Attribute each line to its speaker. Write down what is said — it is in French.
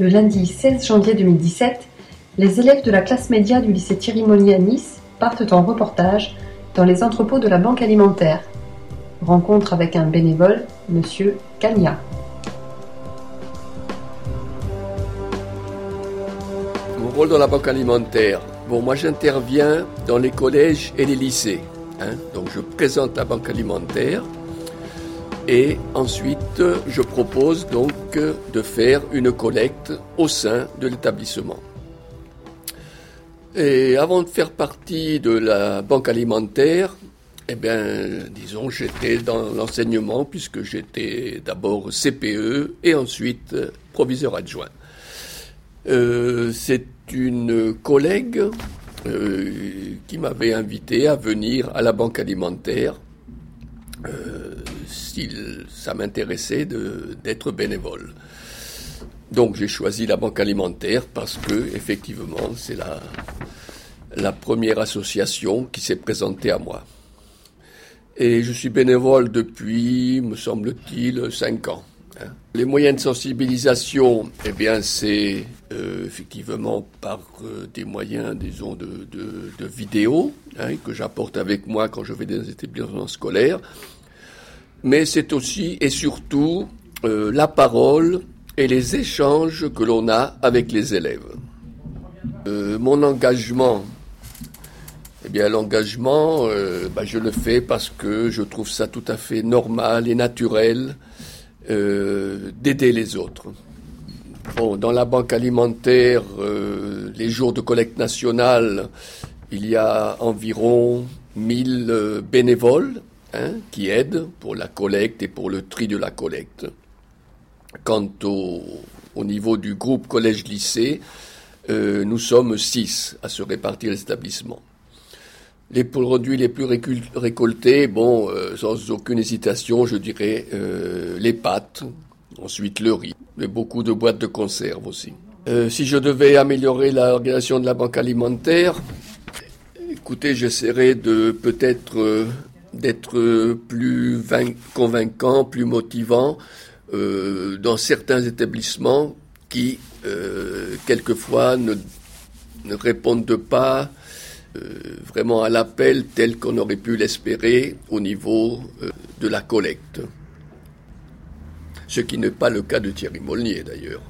Speaker 1: Le lundi 16 janvier 2017, les élèves de la classe média du lycée Thierry Monnier à Nice partent en reportage dans les entrepôts de la Banque alimentaire. Rencontre avec un bénévole, Monsieur Cagna.
Speaker 2: Mon rôle dans la Banque alimentaire. Bon, moi j'interviens dans les collèges et les lycées. Hein. Donc je présente la Banque alimentaire et ensuite, je propose donc de faire une collecte au sein de l'établissement. Et avant de faire partie de la banque alimentaire, eh bien, disons, j'étais dans l'enseignement puisque j'étais d'abord CPE et ensuite proviseur adjoint. Euh, c'est une collègue euh, qui m'avait invité à venir à la banque alimentaire euh, si ça m'intéressait d'être bénévole. Donc j'ai choisi la banque alimentaire parce que effectivement c'est la, la première association qui s'est présentée à moi. Et je suis bénévole depuis, me semble-t-il, cinq ans. Hein. Les moyens de sensibilisation, eh bien, c'est euh, effectivement par euh, des moyens, disons, de, de, de vidéos hein, que j'apporte avec moi quand je vais dans les établissements scolaires mais c'est aussi et surtout euh, la parole et les échanges que l'on a avec les élèves. Euh, mon engagement, eh bien l'engagement, euh, bah, je le fais parce que je trouve ça tout à fait normal et naturel d'aider les autres. Bon, dans la banque alimentaire, les jours de collecte nationale, il y a environ 1000 bénévoles Hein, qui aide pour la collecte et pour le tri de la collecte. Quant au, au niveau du groupe collège-lycée, euh, nous sommes six à se répartir l'établissement. Les produits les plus récoltés, bon, euh, sans aucune hésitation, je dirais euh, les pâtes, ensuite le riz, mais beaucoup de boîtes de conserve aussi. Si je devais améliorer l'organisation de la banque alimentaire, écoutez, j'essaierais de peut-être d'être plus convaincant, plus motivant euh, dans certains établissements qui, euh, quelquefois, ne, répondent pas euh, vraiment à l'appel tel qu'on aurait pu l'espérer au niveau euh, de la collecte. Ce qui n'est pas le cas de Thierry Molnier d'ailleurs.